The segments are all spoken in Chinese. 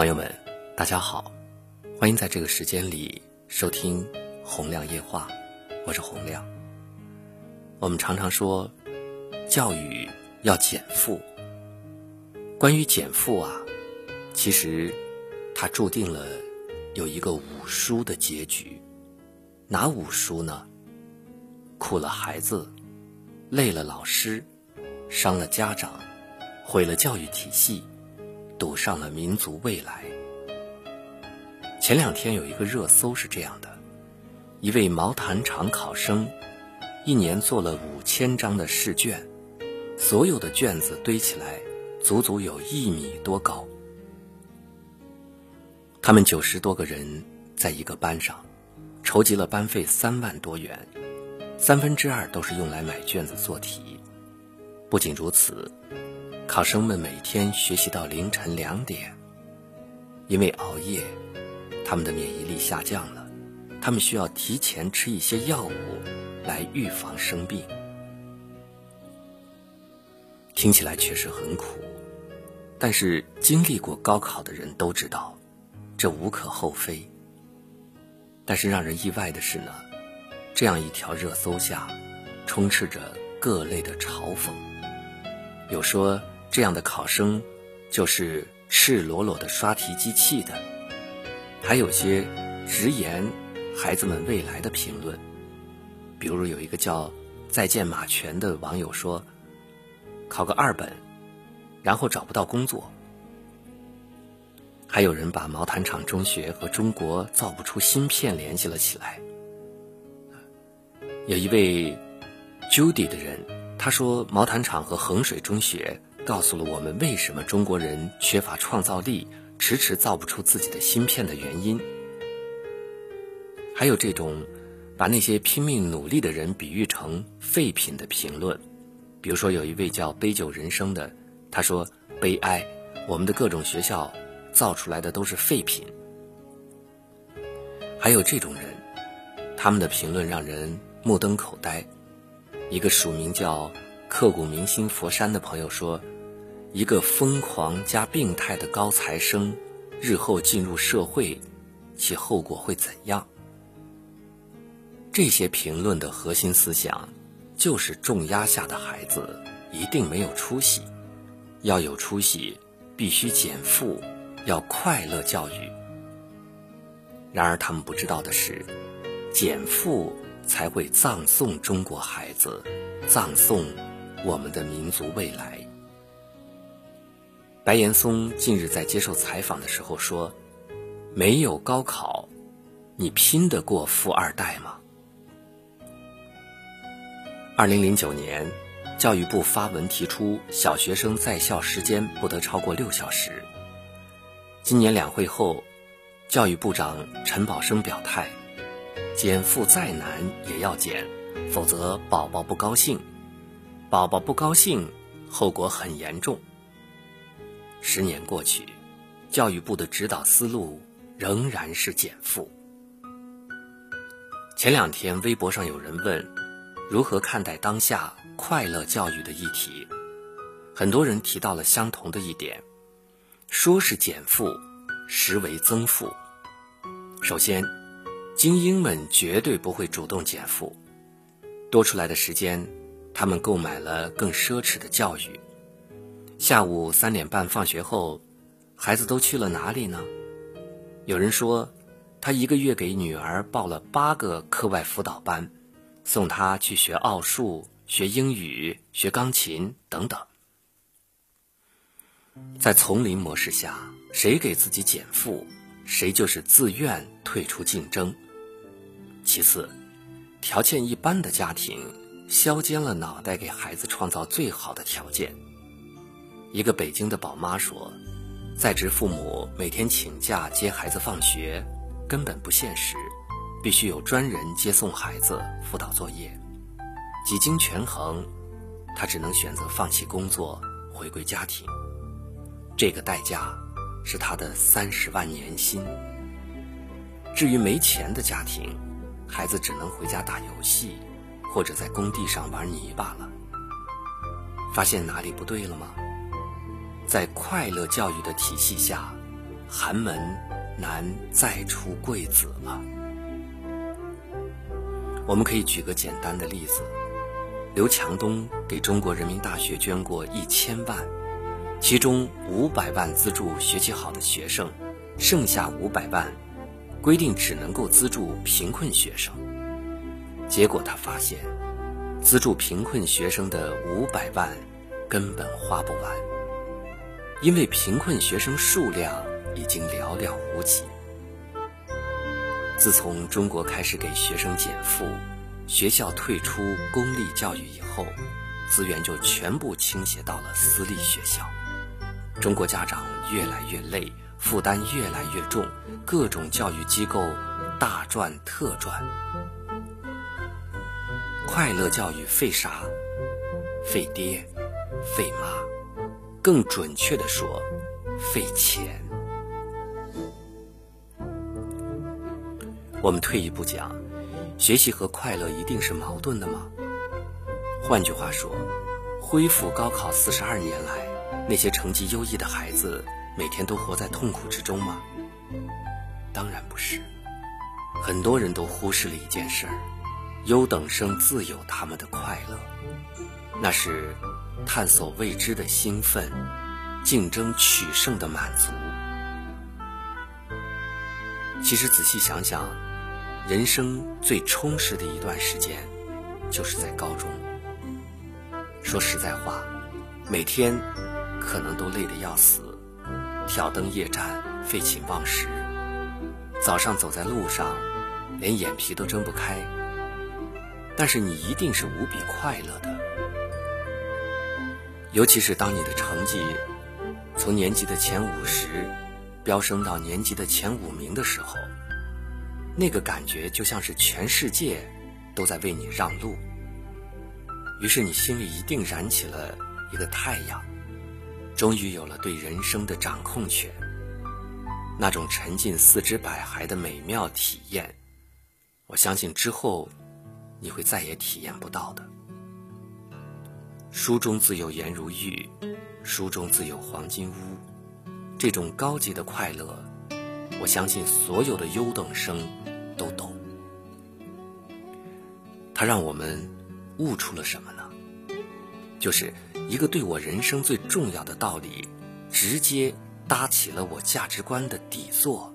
朋友们，大家好，欢迎在这个时间里收听《洪亮夜话》，我是洪亮。我们常常说，教育要减负。关于减负啊，其实它注定了有一个五输的结局。哪五输呢？苦了孩子，累了老师，伤了家长，毁了教育体系。赌上了民族未来。前两天有一个热搜是这样的：一位毛坦厂考生，一年做了五千张的试卷，所有的卷子堆起来，足足有一米多高。他们九十多个人在一个班上，筹集了班费三万多元，三分之二都是用来买卷子做题。不仅如此。考生们每天学习到凌晨两点，因为熬夜，他们的免疫力下降了，他们需要提前吃一些药物来预防生病。听起来确实很苦，但是经历过高考的人都知道，这无可厚非。但是让人意外的是呢，这样一条热搜下，充斥着各类的嘲讽，有说。这样的考生，就是赤裸裸的刷题机器的，还有些直言孩子们未来的评论，比如有一个叫“再见马全”的网友说：“考个二本，然后找不到工作。”还有人把毛坦厂中学和中国造不出芯片联系了起来。有一位 Judy 的人，他说毛坦厂和衡水中学。告诉了我们为什么中国人缺乏创造力，迟迟造不出自己的芯片的原因。还有这种把那些拼命努力的人比喻成废品的评论，比如说有一位叫杯酒人生的，他说：“悲哀，我们的各种学校造出来的都是废品。”还有这种人，他们的评论让人目瞪口呆。一个署名叫。刻骨铭心佛山的朋友说：“一个疯狂加病态的高材生，日后进入社会，其后果会怎样？”这些评论的核心思想，就是重压下的孩子一定没有出息，要有出息，必须减负，要快乐教育。然而他们不知道的是，减负才会葬送中国孩子，葬送。我们的民族未来。白岩松近日在接受采访的时候说：“没有高考，你拼得过富二代吗？”二零零九年，教育部发文提出小学生在校时间不得超过六小时。今年两会后，教育部长陈宝生表态：“减负再难也要减，否则宝宝不高兴。”宝宝不高兴，后果很严重。十年过去，教育部的指导思路仍然是减负。前两天，微博上有人问如何看待当下快乐教育的议题，很多人提到了相同的一点：说是减负，实为增负。首先，精英们绝对不会主动减负，多出来的时间。他们购买了更奢侈的教育。下午三点半放学后，孩子都去了哪里呢？有人说，他一个月给女儿报了八个课外辅导班，送她去学奥数、学英语、学钢琴等等。在丛林模式下，谁给自己减负，谁就是自愿退出竞争。其次，条件一般的家庭。削尖了脑袋给孩子创造最好的条件。一个北京的宝妈说，在职父母每天请假接孩子放学，根本不现实，必须有专人接送孩子、辅导作业。几经权衡，她只能选择放弃工作，回归家庭。这个代价是她的三十万年薪。至于没钱的家庭，孩子只能回家打游戏。或者在工地上玩泥巴了，发现哪里不对了吗？在快乐教育的体系下，寒门难再出贵子了。我们可以举个简单的例子：刘强东给中国人民大学捐过一千万，其中五百万资助学习好的学生，剩下五百万规定只能够资助贫困学生。结果他发现，资助贫困学生的五百万根本花不完，因为贫困学生数量已经寥寥无几。自从中国开始给学生减负，学校退出公立教育以后，资源就全部倾斜到了私立学校。中国家长越来越累，负担越来越重，各种教育机构大赚特赚。快乐教育费啥？费爹，费妈，更准确的说，费钱。我们退一步讲，学习和快乐一定是矛盾的吗？换句话说，恢复高考四十二年来，那些成绩优异的孩子每天都活在痛苦之中吗？当然不是，很多人都忽视了一件事儿。优等生自有他们的快乐，那是探索未知的兴奋，竞争取胜的满足。其实仔细想想，人生最充实的一段时间，就是在高中。说实在话，每天可能都累得要死，挑灯夜战，废寝忘食，早上走在路上，连眼皮都睁不开。但是你一定是无比快乐的，尤其是当你的成绩从年级的前五十飙升到年级的前五名的时候，那个感觉就像是全世界都在为你让路。于是你心里一定燃起了一个太阳，终于有了对人生的掌控权。那种沉浸四肢百骸的美妙体验，我相信之后。你会再也体验不到的。书中自有颜如玉，书中自有黄金屋。这种高级的快乐，我相信所有的优等生都懂。它让我们悟出了什么呢？就是一个对我人生最重要的道理，直接搭起了我价值观的底座。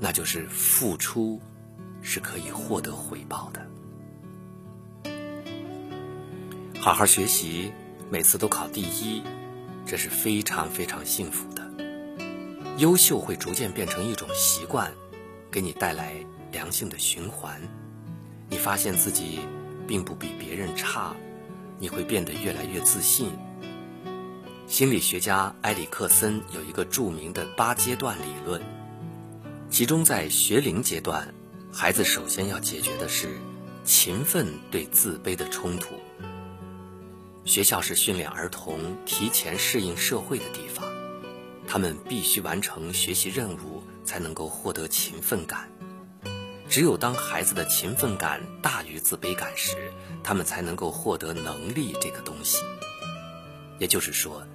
那就是付出。是可以获得回报的。好好学习，每次都考第一，这是非常非常幸福的。优秀会逐渐变成一种习惯，给你带来良性的循环。你发现自己并不比别人差，你会变得越来越自信。心理学家埃里克森有一个著名的八阶段理论，其中在学龄阶段。孩子首先要解决的是勤奋对自卑的冲突。学校是训练儿童提前适应社会的地方，他们必须完成学习任务才能够获得勤奋感。只有当孩子的勤奋感大于自卑感时，他们才能够获得能力这个东西。也就是说，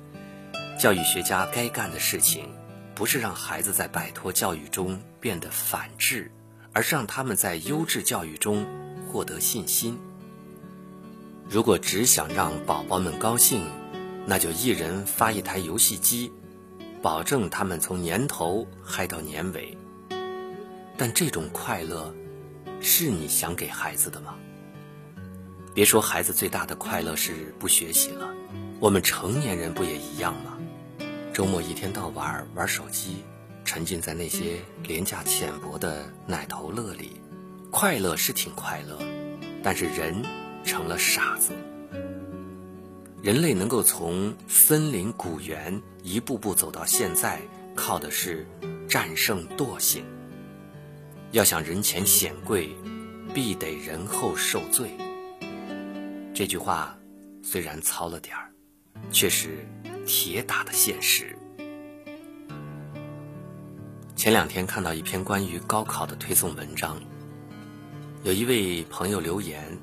教育学家该干的事情，不是让孩子在摆脱教育中变得反智。而是让他们在优质教育中获得信心。如果只想让宝宝们高兴，那就一人发一台游戏机，保证他们从年头嗨到年尾。但这种快乐，是你想给孩子的吗？别说孩子最大的快乐是不学习了，我们成年人不也一样吗？周末一天到晚玩手机。沉浸在那些廉价浅薄的奶头乐里，快乐是挺快乐，但是人成了傻子。人类能够从森林古猿一步步走到现在，靠的是战胜惰性。要想人前显贵，必得人后受罪。这句话虽然糙了点儿，却是铁打的现实。前两天看到一篇关于高考的推送文章，有一位朋友留言，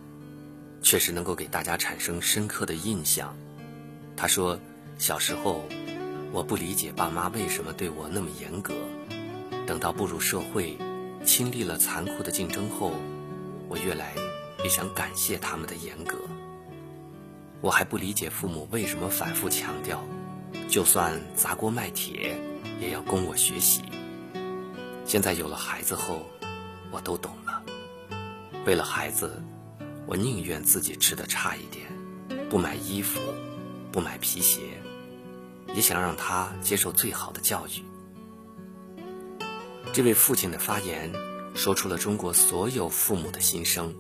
确实能够给大家产生深刻的印象。他说：“小时候，我不理解爸妈为什么对我那么严格。等到步入社会，经历了残酷的竞争后，我越来越想感谢他们的严格。我还不理解父母为什么反复强调，就算砸锅卖铁也要供我学习。现在有了孩子后，我都懂了。为了孩子，我宁愿自己吃的差一点，不买衣服，不买皮鞋，也想让他接受最好的教育。这位父亲的发言，说出了中国所有父母的心声：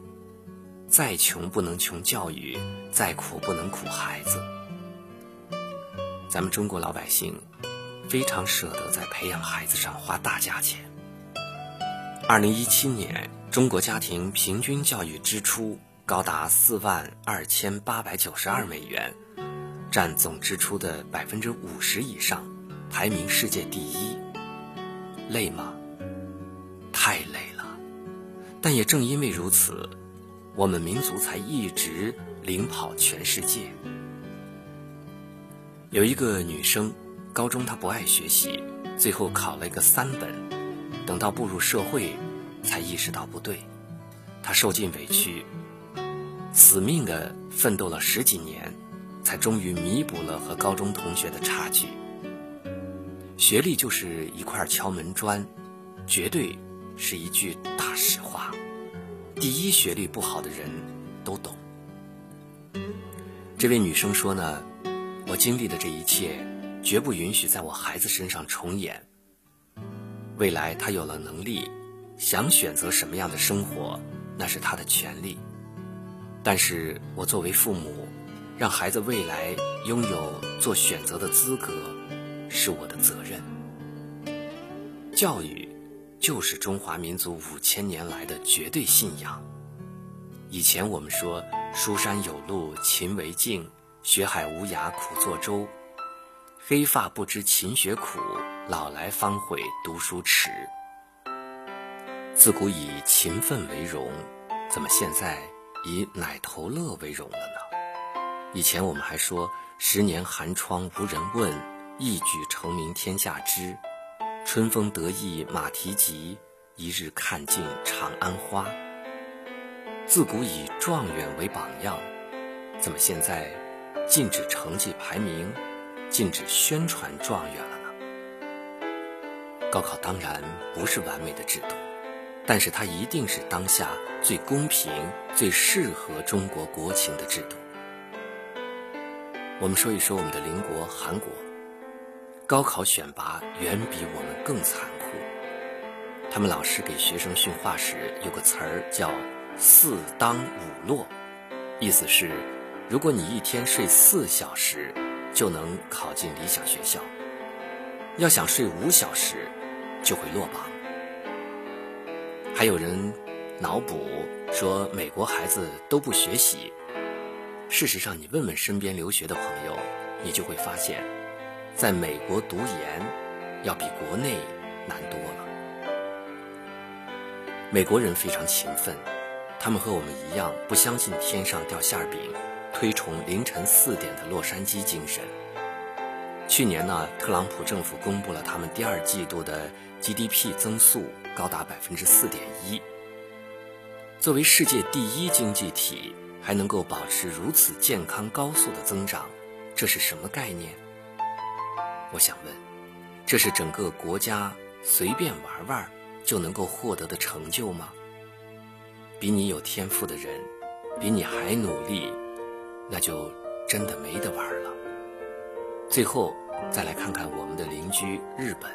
再穷不能穷教育，再苦不能苦孩子。咱们中国老百姓非常舍得在培养孩子上花大价钱。二零一七年，中国家庭平均教育支出高达四万二千八百九十二美元，占总支出的百分之五十以上，排名世界第一。累吗？太累了，但也正因为如此，我们民族才一直领跑全世界。有一个女生，高中她不爱学习，最后考了一个三本，等到步入社会，才意识到不对，她受尽委屈，死命的奋斗了十几年，才终于弥补了和高中同学的差距。学历就是一块敲门砖，绝对。是一句大实话，第一学历不好的人都懂。这位女生说呢，我经历的这一切，绝不允许在我孩子身上重演。未来他有了能力，想选择什么样的生活，那是他的权利。但是我作为父母，让孩子未来拥有做选择的资格，是我的责任。教育。就是中华民族五千年来的绝对信仰。以前我们说“书山有路勤为径，学海无涯苦作舟”，黑发不知勤学苦，老来方悔读书迟。自古以勤奋为荣，怎么现在以奶头乐为荣了呢？以前我们还说“十年寒窗无人问，一举成名天下知”。春风得意马蹄疾，一日看尽长安花。自古以状元为榜样，怎么现在禁止成绩排名，禁止宣传状元了呢？高考当然不是完美的制度，但是它一定是当下最公平、最适合中国国情的制度。我们说一说我们的邻国韩国。高考选拔远比我们更残酷。他们老师给学生训话时有个词儿叫“四当五落”，意思是，如果你一天睡四小时，就能考进理想学校；要想睡五小时，就会落榜。还有人脑补说美国孩子都不学习，事实上，你问问身边留学的朋友，你就会发现。在美国读研，要比国内难多了。美国人非常勤奋，他们和我们一样，不相信天上掉馅饼，推崇凌晨四点的洛杉矶精神。去年呢，特朗普政府公布了他们第二季度的 GDP 增速高达百分之四点一。作为世界第一经济体，还能够保持如此健康高速的增长，这是什么概念？我想问，这是整个国家随便玩玩就能够获得的成就吗？比你有天赋的人，比你还努力，那就真的没得玩了。最后再来看看我们的邻居日本，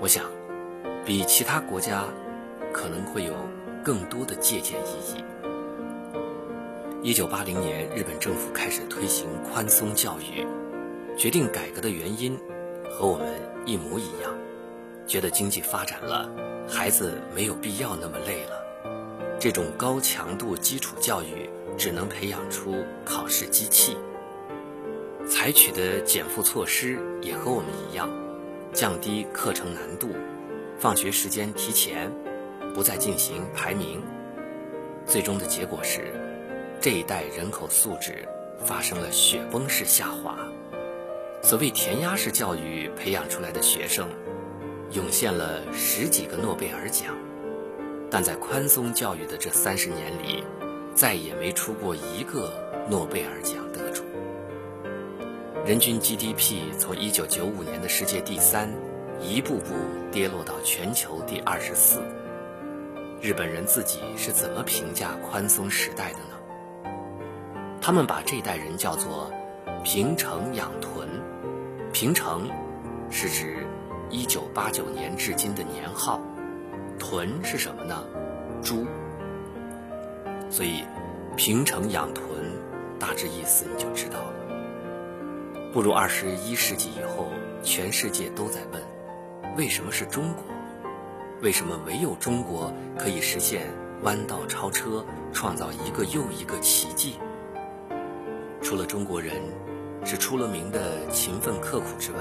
我想，比其他国家可能会有更多的借鉴意义。一九八零年，日本政府开始推行宽松教育。决定改革的原因和我们一模一样，觉得经济发展了，孩子没有必要那么累了。这种高强度基础教育只能培养出考试机器。采取的减负措施也和我们一样，降低课程难度，放学时间提前，不再进行排名。最终的结果是，这一代人口素质发生了雪崩式下滑。所谓填鸭式教育培养出来的学生，涌现了十几个诺贝尔奖，但在宽松教育的这三十年里，再也没出过一个诺贝尔奖得主。人均 GDP 从1995年的世界第三，一步步跌落到全球第二十四。日本人自己是怎么评价宽松时代的呢？他们把这代人叫做“平成养豚”。平成是指1989年至今的年号，豚是什么呢？猪。所以，平成养豚，大致意思你就知道了。步入二十一世纪以后，全世界都在问：为什么是中国？为什么唯有中国可以实现弯道超车，创造一个又一个奇迹？除了中国人是出了名的勤奋刻苦之外，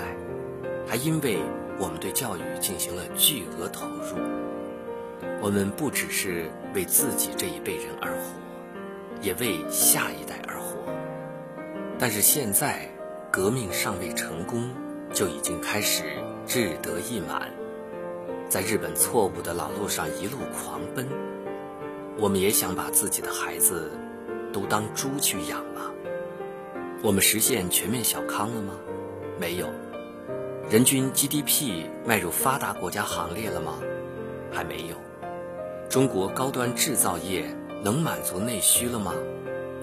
还因为我们对教育进行了巨额投入。我们不只是为自己这一辈人而活，也为下一代而活。但是现在，革命尚未成功，就已经开始志得意满。在日本错误的老路上一路狂奔，我们也想把自己的孩子都当猪去养吗？我们实现全面小康了吗？没有。人均 GDP 迈入发达国家行列了吗？还没有。中国高端制造业能满足内需了吗？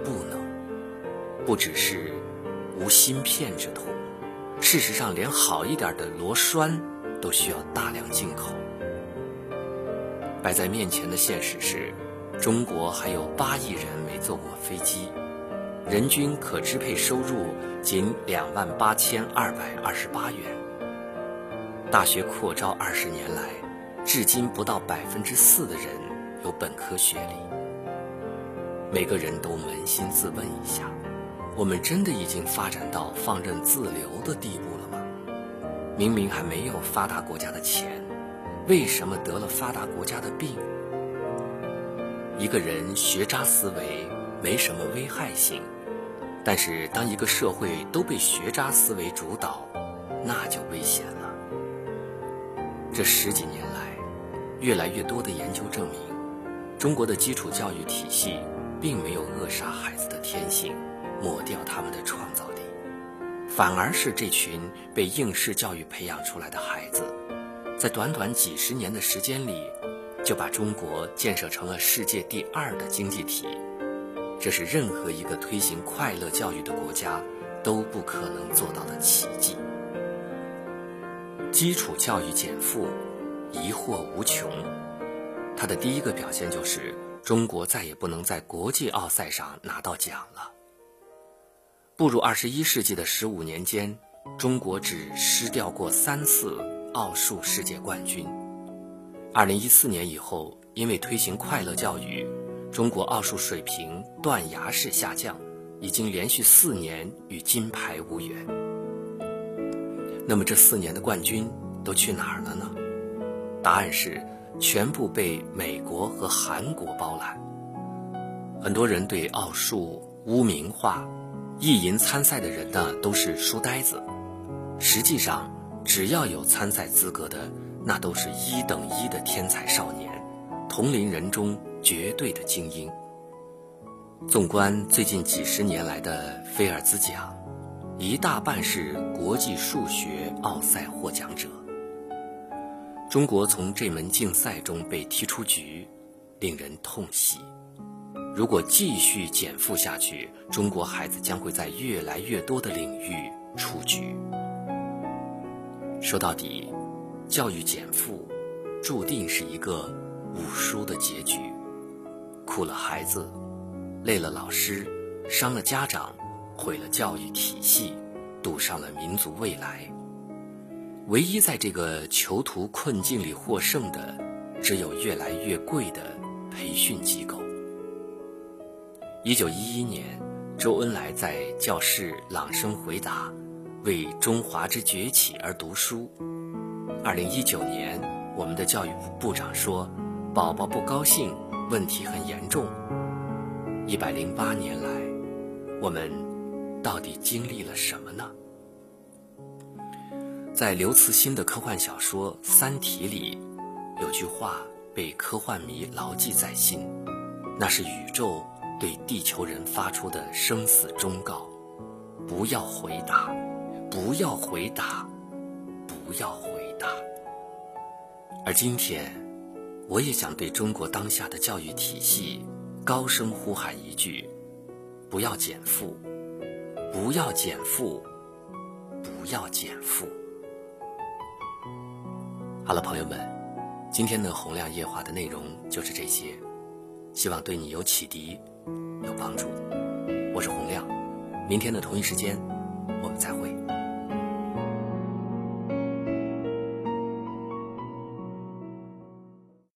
不能。不只是无芯片之痛，事实上连好一点的螺栓。都需要大量进口。摆在面前的现实是，中国还有八亿人没坐过飞机，人均可支配收入仅两万八千二百二十八元。大学扩招二十年来，至今不到百分之四的人有本科学历。每个人都扪心自问一下：我们真的已经发展到放任自流的地步了吗？明明还没有发达国家的钱，为什么得了发达国家的病？一个人学渣思维没什么危害性，但是当一个社会都被学渣思维主导，那就危险了。这十几年来，越来越多的研究证明，中国的基础教育体系并没有扼杀孩子的天性，抹掉他们的创造力。反而是这群被应试教育培养出来的孩子，在短短几十年的时间里，就把中国建设成了世界第二的经济体。这是任何一个推行快乐教育的国家都不可能做到的奇迹。基础教育减负，疑惑无穷。它的第一个表现就是，中国再也不能在国际奥赛上拿到奖了。步入二十一世纪的十五年间，中国只失掉过三次奥数世界冠军。二零一四年以后，因为推行快乐教育，中国奥数水平断崖式下降，已经连续四年与金牌无缘。那么这四年的冠军都去哪儿了呢？答案是，全部被美国和韩国包揽。很多人对奥数污名化。意淫参赛的人呢，都是书呆子。实际上，只要有参赛资格的，那都是一等一的天才少年，同龄人中绝对的精英。纵观最近几十年来的菲尔兹奖，一大半是国际数学奥赛获奖者。中国从这门竞赛中被踢出局，令人痛惜。如果继续减负下去，中国孩子将会在越来越多的领域出局。说到底，教育减负，注定是一个五输的结局，苦了孩子，累了老师，伤了家长，毁了教育体系，赌上了民族未来。唯一在这个囚徒困境里获胜的，只有越来越贵的培训机构。一九一一年，周恩来在教室朗声回答：“为中华之崛起而读书。”二零一九年，我们的教育部部长说：“宝宝不高兴，问题很严重。”一百零八年来，我们到底经历了什么呢？在刘慈欣的科幻小说《三体》里，有句话被科幻迷牢记在心，那是宇宙对地球人发出的生死忠告：不要回答，不要回答，不要回答。而今天，我也想对中国当下的教育体系高声呼喊一句：不要减负，不要减负，不要减负。好了，朋友们，今天的洪亮夜话的内容就是这些，希望对你有启迪，有帮助。我是洪亮，明天的同一时间，我们再会。